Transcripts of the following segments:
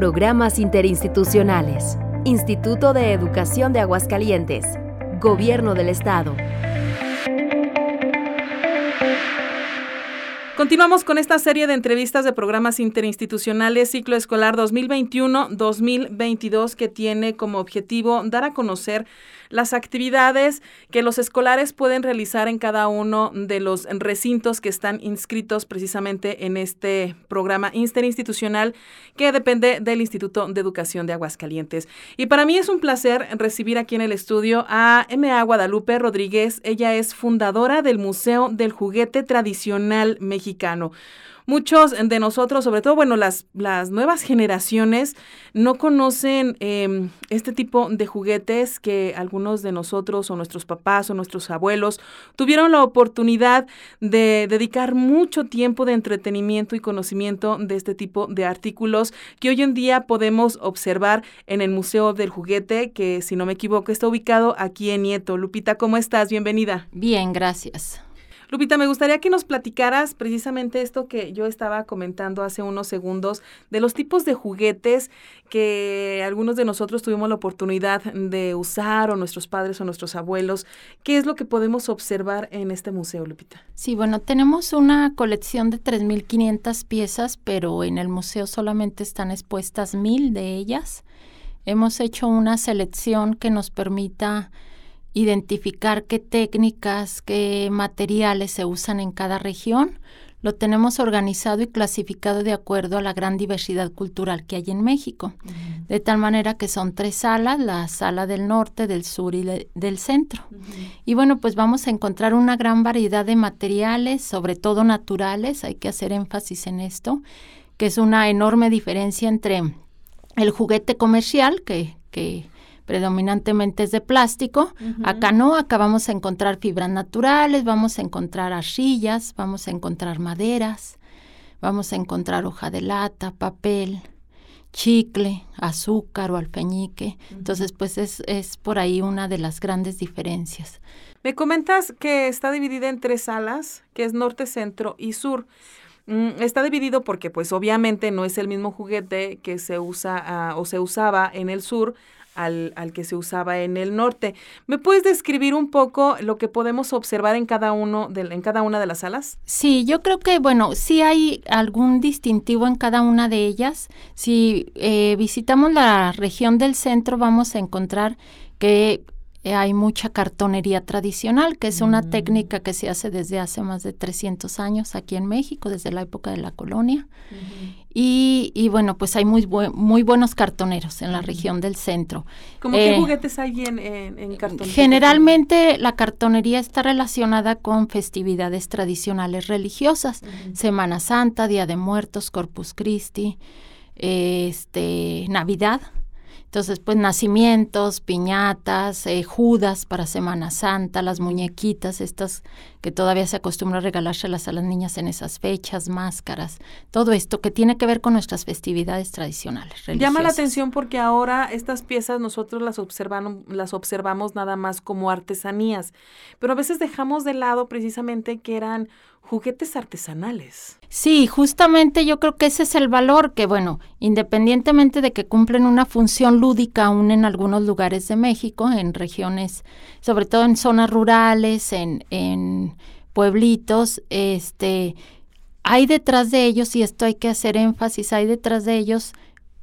Programas interinstitucionales. Instituto de Educación de Aguascalientes. Gobierno del Estado. Continuamos con esta serie de entrevistas de programas interinstitucionales ciclo escolar 2021-2022 que tiene como objetivo dar a conocer las actividades que los escolares pueden realizar en cada uno de los recintos que están inscritos precisamente en este programa interinstitucional que depende del Instituto de Educación de Aguascalientes. Y para mí es un placer recibir aquí en el estudio a M.A. Guadalupe Rodríguez. Ella es fundadora del Museo del Juguete Tradicional Mexicano muchos de nosotros, sobre todo, bueno, las, las nuevas generaciones no conocen em, este tipo de juguetes que algunos de nosotros o nuestros papás o nuestros abuelos tuvieron la oportunidad de dedicar mucho tiempo de entretenimiento y conocimiento de este tipo de artículos que hoy en día podemos observar en el Museo del Juguete, que si no me equivoco está ubicado aquí en Nieto. Lupita, ¿cómo estás? Bienvenida. Bien, gracias. Lupita, me gustaría que nos platicaras precisamente esto que yo estaba comentando hace unos segundos, de los tipos de juguetes que algunos de nosotros tuvimos la oportunidad de usar o nuestros padres o nuestros abuelos. ¿Qué es lo que podemos observar en este museo, Lupita? Sí, bueno, tenemos una colección de 3.500 piezas, pero en el museo solamente están expuestas mil de ellas. Hemos hecho una selección que nos permita identificar qué técnicas, qué materiales se usan en cada región. Lo tenemos organizado y clasificado de acuerdo a la gran diversidad cultural que hay en México. De tal manera que son tres salas, la sala del norte, del sur y del centro. Y bueno, pues vamos a encontrar una gran variedad de materiales, sobre todo naturales, hay que hacer énfasis en esto, que es una enorme diferencia entre el juguete comercial, que, que predominantemente es de plástico. Acá no, acá vamos a encontrar fibras naturales, vamos a encontrar arcillas, vamos a encontrar maderas, vamos a encontrar hoja de lata, papel, chicle, azúcar o alfeñique. Entonces, pues es, es por ahí una de las grandes diferencias. Me comentas que está dividida en tres salas, que es norte, centro y sur. Mm, está dividido porque pues obviamente no es el mismo juguete que se usa ah, o se usaba en el sur al, al, que se usaba en el norte. ¿Me puedes describir un poco lo que podemos observar en cada uno de, en cada una de las salas? Sí, yo creo que bueno, sí hay algún distintivo en cada una de ellas. Si eh, visitamos la región del centro, vamos a encontrar que hay mucha cartonería tradicional, que es una mm. técnica que se hace desde hace más de 300 años aquí en México, desde la época de la colonia. y, y, bueno, pues hay muy, muy buenos cartoneros en la región del centro. ¿Cómo qué eh, juguetes hay en, en, cartonería? Generalmente la cartonería está relacionada con festividades tradicionales religiosas, Semana Santa, Día de Muertos, Corpus Christi, este, Navidad. Entonces, pues nacimientos, piñatas, eh, judas para Semana Santa, las muñequitas, estas que todavía se acostumbra a regalárselas a las niñas en esas fechas, máscaras, todo esto que tiene que ver con nuestras festividades tradicionales. Llama la atención porque ahora estas piezas nosotros las, observamos, las observamos nada más como artesanías, pero a veces dejamos de lado precisamente que eran juguetes artesanales. Sí, justamente yo creo que ese es el valor que, bueno, independientemente de que cumplen una función lúdica aún en algunos lugares de México, en regiones, sobre todo en zonas rurales, en, en pueblitos, este, hay detrás de ellos, y esto hay que hacer énfasis, hay detrás de ellos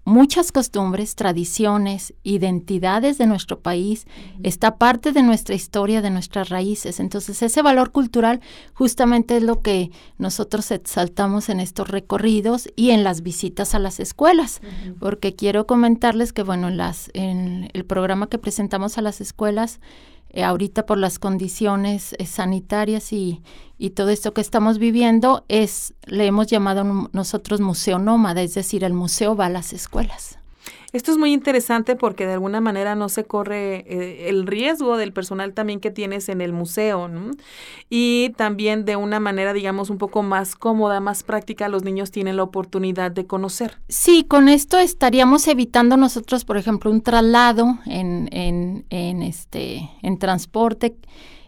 muchas costumbres, tradiciones, identidades de nuestro país, está parte de nuestra historia, de nuestras raíces. Entonces, ese valor cultural justamente es lo que nosotros exaltamos en estos recorridos y en las visitas a las escuelas, porque quiero comentarles que, bueno, en, las, en el programa que presentamos a las escuelas, eh, ahorita por las condiciones eh, sanitarias y, y, todo esto que estamos viviendo, es, le hemos llamado nosotros museo nómada, es decir, el museo va a las escuelas. Esto es muy interesante porque de alguna manera no se corre eh, el riesgo del personal también que tienes en el museo, ¿no? Y también de una manera, digamos, un poco más cómoda, más práctica, los niños tienen la oportunidad de conocer. Sí, con esto estaríamos evitando nosotros, por ejemplo, un traslado en, en, en este, en transporte,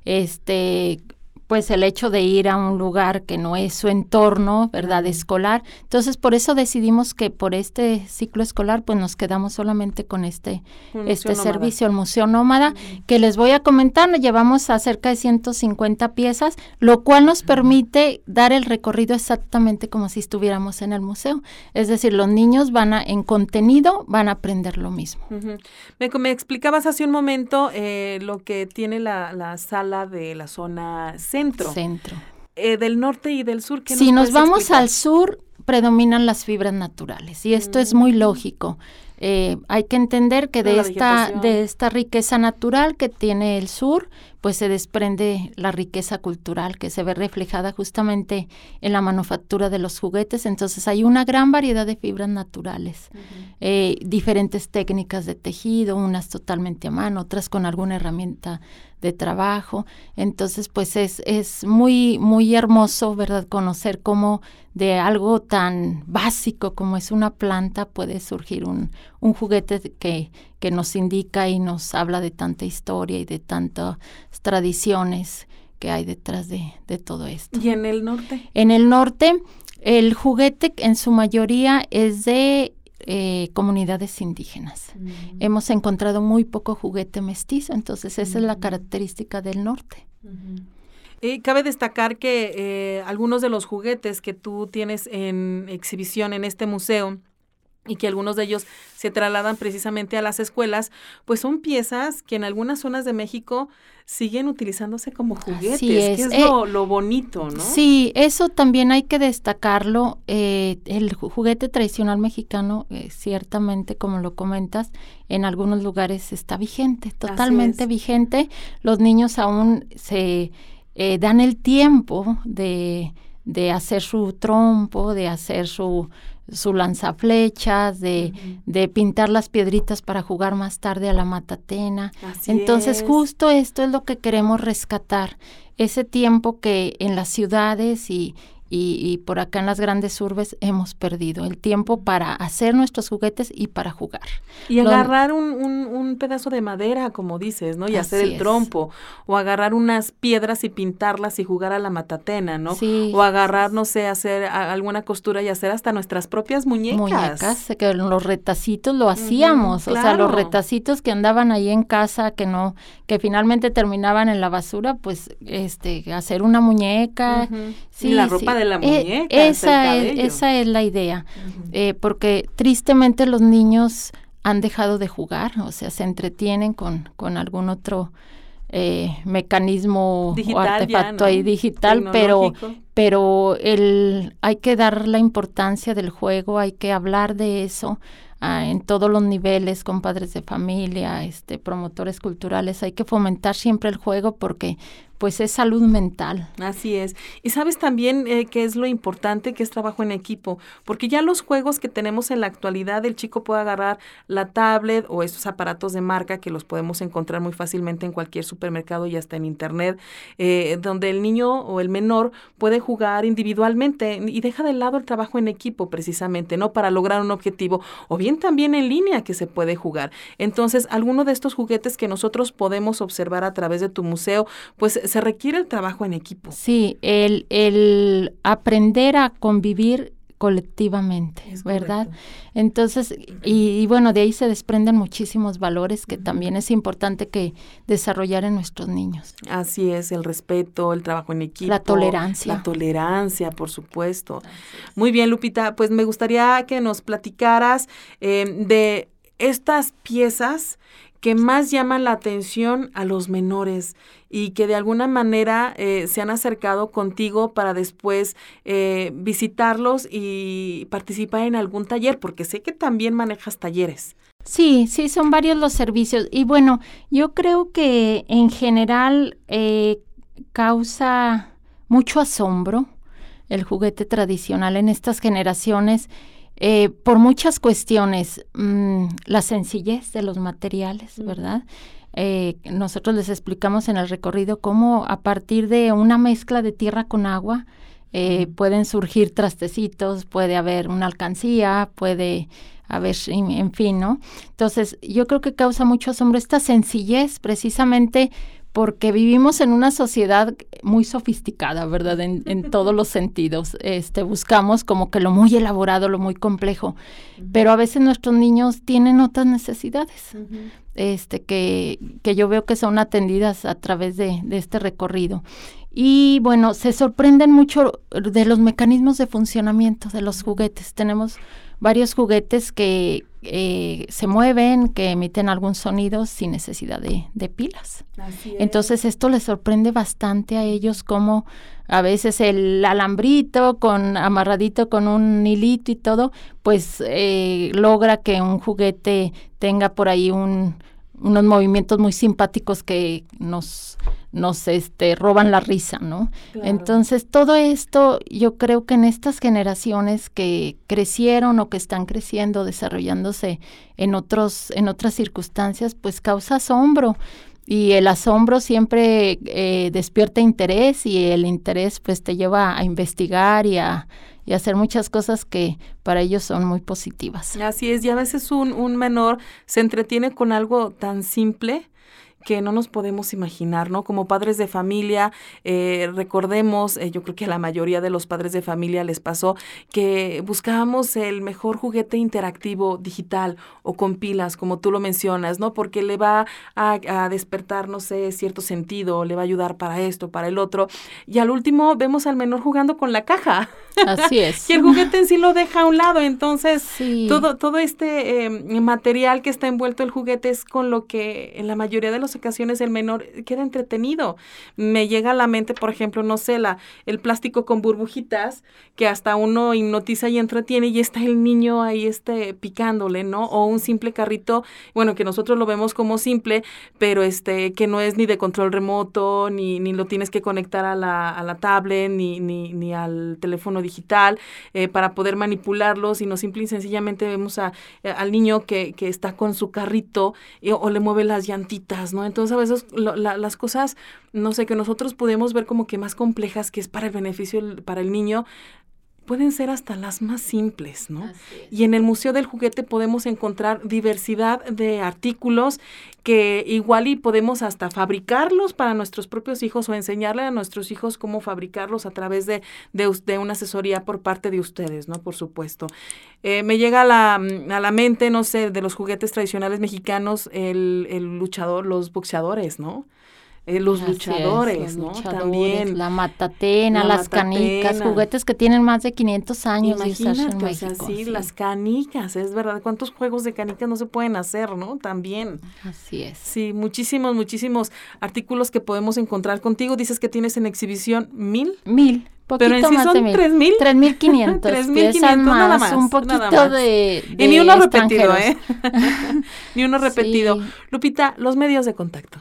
este pues el hecho de ir a un lugar que no es su entorno, ¿verdad? Escolar. Entonces, por eso decidimos que por este ciclo escolar, pues nos quedamos solamente con este, este servicio, el Museo Nómada, que les voy a comentar, llevamos a cerca de 150 piezas, lo cual nos permite dar el recorrido exactamente como si estuviéramos en el museo. Es decir, los niños van a, en contenido, van a aprender lo mismo. me, me, explicabas hace un momento eh, lo que tiene la, la sala de la zona C centro. Eh, del norte y del sur. si nos, vamos al sur, predominan las fibras naturales y esto es muy mm. lógico. Eh, hay que entender que de esta, de esta riqueza natural que tiene el sur, pues se desprende la riqueza cultural que se ve reflejada justamente en la manufactura de los juguetes. Entonces hay una gran variedad de fibras naturales, eh, diferentes técnicas de tejido, unas totalmente a mano, otras con alguna herramienta de trabajo. Entonces, pues es, es muy, muy hermoso, ¿verdad? Conocer cómo de algo tan básico como es una planta puede surgir un, un juguete que, que nos indica y nos habla de tanta historia y de tantas tradiciones que hay detrás de, de todo esto. ¿Y en el norte? En el norte, el juguete en su mayoría es de eh, comunidades indígenas. Mm. Hemos encontrado muy poco juguete mestizo, entonces esa es la mm. característica del norte. Y cabe destacar que eh, algunos de los juguetes que tú tienes en exhibición en este museo y que algunos de ellos se trasladan precisamente a las escuelas, pues son piezas que en algunas zonas de México siguen utilizándose como juguetes, que es eh, lo, bonito, ¿no? Sí, eso también hay que destacarlo. Eh, el juguete tradicional mexicano, eh, ciertamente, como lo comentas, en algunos lugares está vigente, totalmente vigente. Los niños aún se dan el tiempo de, de hacer su trompo, de hacer su su lanzaflechas, de, de pintar las piedritas para jugar más tarde a la matatena. Entonces, justo esto es lo que queremos rescatar, ese tiempo que en las ciudades y, y, por acá en las grandes urbes hemos perdido el tiempo para hacer nuestros juguetes y para jugar. Y agarrar un, un, pedazo de madera, como dices, ¿no? Y hacer el trompo. O agarrar unas piedras y pintarlas y jugar a la matatena, ¿no? Sí. O agarrar, no sé, hacer alguna costura y hacer hasta nuestras propias muñecas. Muñecas, que los retacitos lo hacíamos. O sea, los retacitos que andaban ahí en casa, que no, que finalmente terminaban en la basura, pues, este, hacer una muñeca. Sí, la ropa de la eh, muñeca. esa, es, esa es la idea, eh, porque tristemente los niños han dejado de jugar, o sea, se entretienen con, con algún otro eh, mecanismo o artefacto ahí digital, pero, pero el, hay que dar la importancia del juego, hay que hablar de eso. Ah, en todos los niveles, con padres de familia, este, promotores culturales, hay que fomentar siempre el juego porque pues es salud mental. Así es. Y sabes también eh, qué es lo importante que es trabajo en equipo, porque ya los juegos que tenemos en la actualidad, el chico puede agarrar la tablet o esos aparatos de marca que los podemos encontrar muy fácilmente en cualquier supermercado y hasta en internet, eh, donde el niño o el menor puede jugar individualmente y deja de lado el trabajo en equipo precisamente, ¿no? Para lograr un objetivo, o bien también en línea que se puede jugar. Entonces, alguno de estos juguetes que nosotros podemos observar a través de tu museo, pues se requiere el trabajo en equipo. Sí, el, el aprender a convivir colectivamente, ¿verdad? Entonces, y, bueno, de ahí se desprenden muchísimos valores que también es importante que desarrollar en nuestros niños. Así es, el respeto, el trabajo en equipo. La tolerancia. La tolerancia, por supuesto. Muy bien, Lupita, pues me gustaría que nos platicaras eh, de estas piezas que más llaman la atención a los menores y que de alguna manera eh, se han acercado contigo para después eh, visitarlos y participar en algún taller, porque sé que también manejas talleres. Sí, sí, son varios los servicios. Y bueno, yo creo que en general eh, causa mucho asombro el juguete tradicional en estas generaciones eh, por muchas cuestiones, mm, la sencillez de los materiales, ¿verdad? Eh, nosotros les explicamos en el recorrido cómo a partir de una mezcla de tierra con agua eh, pueden surgir trastecitos, puede haber una alcancía, puede haber, en fin, ¿no? Entonces, yo creo que causa mucho asombro esta sencillez precisamente porque vivimos en una sociedad muy sofisticada, ¿verdad? En, todos los sentidos. Este, buscamos como que lo muy elaborado, lo muy complejo, pero a veces nuestros niños tienen otras necesidades, este, que, que, yo veo que son atendidas a través de, de este recorrido. Y bueno, se sorprenden mucho de los mecanismos de funcionamiento de los juguetes. Tenemos varios juguetes que eh, se mueven, que emiten algún sonido sin necesidad de, pilas. Entonces esto les sorprende bastante a ellos como a veces el alambrito con amarradito con un hilito y todo, pues eh, logra que un juguete tenga por ahí un, unos movimientos muy simpáticos que nos nos este, roban la risa, ¿no? Entonces, todo esto, yo creo que en estas generaciones que crecieron o que están creciendo, desarrollándose en, otros, en otras circunstancias, pues causa asombro. Y el asombro siempre eh, despierta interés y el interés pues te lleva a investigar y a, y hacer muchas cosas que para ellos son muy positivas. Así es, y a veces un, un menor se entretiene con algo tan simple que no nos podemos imaginar, ¿no? Como padres de familia, eh, recordemos, eh, yo creo que a la mayoría de los padres de familia les pasó que buscábamos el mejor juguete interactivo digital o con pilas, como tú lo mencionas, ¿no? Porque le va a, a despertar, no sé, cierto sentido, le va a ayudar para esto, para el otro. Y al último vemos al menor jugando con la caja. Así es. y el juguete en sí lo deja a un lado. Entonces, todo, todo este eh, material que está envuelto el juguete es con lo que en la mayoría de los ocasiones el menor queda entretenido. Me llega a la mente, por ejemplo, no sé, la, el plástico con burbujitas que hasta uno hipnotiza y entretiene y está el niño ahí este picándole, ¿no? O un simple carrito, bueno, que nosotros lo vemos como simple, pero este que no es ni de control remoto, ni, ni lo tienes que conectar a la, a la tablet, ni, ni, ni al teléfono digital eh, para poder manipularlo, sino simple y sencillamente vemos a, eh, al niño que, que está con su carrito o le mueve las llantitas, ¿no? Entonces a veces las cosas, no sé, que nosotros podemos ver como que más complejas, que es para el beneficio para el niño, pueden ser hasta las más simples, ¿no? Y en el Museo del Juguete podemos encontrar diversidad de artículos que igual y podemos hasta fabricarlos para nuestros propios hijos o enseñarle a nuestros hijos cómo fabricarlos a través de, de, una asesoría por parte de ustedes, ¿no? Por supuesto. Eh, me llega a la, a la mente, no sé, de los juguetes tradicionales mexicanos, el, el luchador, los boxeadores, ¿no? Eh, los luchadores, ¿no? También. La matatena, las canicas, juguetes que tienen más de 500 años Imagínate, en México. sí, las canicas, es verdad. ¿Cuántos juegos de canicas no se pueden hacer, no? También. Así es. Sí, muchísimos, muchísimos artículos que podemos encontrar contigo. Dices que tienes en exhibición mil. Mil. Pero en sí son tres mil. Tres mil quinientos. Tres mil quinientos, nada más. Un poquito de, Y ni uno repetido, ¿eh? ni uno repetido. Lupita, los medios de contacto.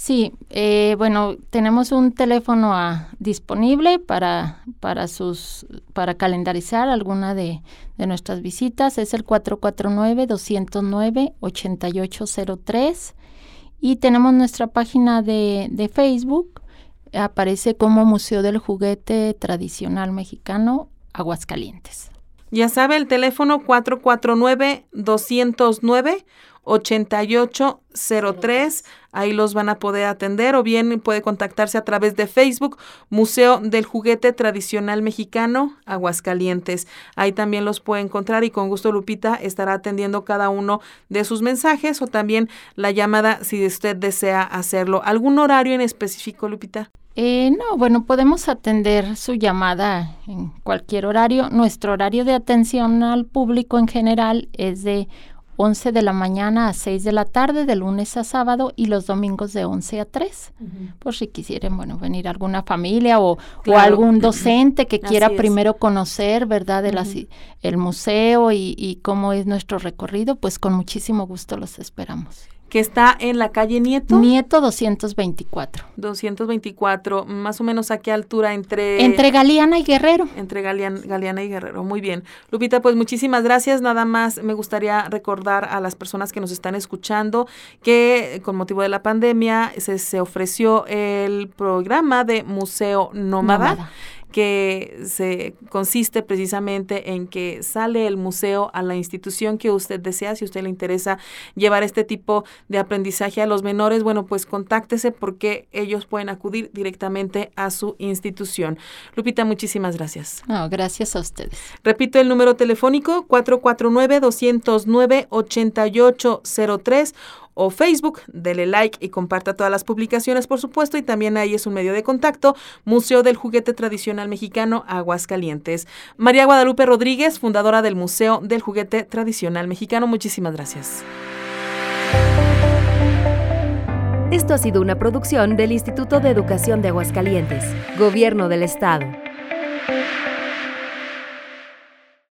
Sí, eh, bueno, tenemos un teléfono ah, disponible para, para, sus, para calendarizar alguna de, de nuestras visitas. Es el 449-209-8803. Y tenemos nuestra página de, de Facebook. Aparece como Museo del Juguete Tradicional Mexicano Aguascalientes. Ya sabe, el teléfono 449-209. 8803. Ahí los van a poder atender o bien puede contactarse a través de Facebook, Museo del Juguete Tradicional Mexicano, Aguascalientes. Ahí también los puede encontrar y con gusto Lupita estará atendiendo cada uno de sus mensajes o también la llamada si usted desea hacerlo. ¿Algún horario en específico, Lupita? Eh, no, bueno, podemos atender su llamada en cualquier horario. Nuestro horario de atención al público en general es de 11 de la mañana a 6 de la tarde, de lunes a sábado, y los domingos de 11 a 3. Por si quisieran, bueno, venir alguna familia o, algún docente que quiera primero conocer, ¿verdad?, de el museo y, y cómo es nuestro recorrido, pues con muchísimo gusto los esperamos que está en la calle Nieto. Nieto 224. 224, más o menos a qué altura entre... Entre Galeana y Guerrero. Entre Galeana y Guerrero, muy bien. Lupita, pues muchísimas gracias. Nada más me gustaría recordar a las personas que nos están escuchando que con motivo de la pandemia se, se ofreció el programa de Museo Nómada que se consiste precisamente en que sale el museo a la institución que usted desea, si a usted le interesa llevar este tipo de aprendizaje a los menores, bueno, pues contáctese porque ellos pueden acudir directamente a su institución. Lupita, muchísimas gracias. No, gracias a ustedes. Repito el número telefónico 449 209 8803 o Facebook. Dele like y comparta todas las publicaciones, por supuesto, y también ahí es un medio de contacto, Museo del Juguete Tradicional Mexicano, Aguascalientes. María Guadalupe Rodríguez, fundadora del Museo del Juguete Tradicional Mexicano, muchísimas gracias. Esto ha sido una producción del Instituto de Educación de Aguascalientes, Gobierno del Estado.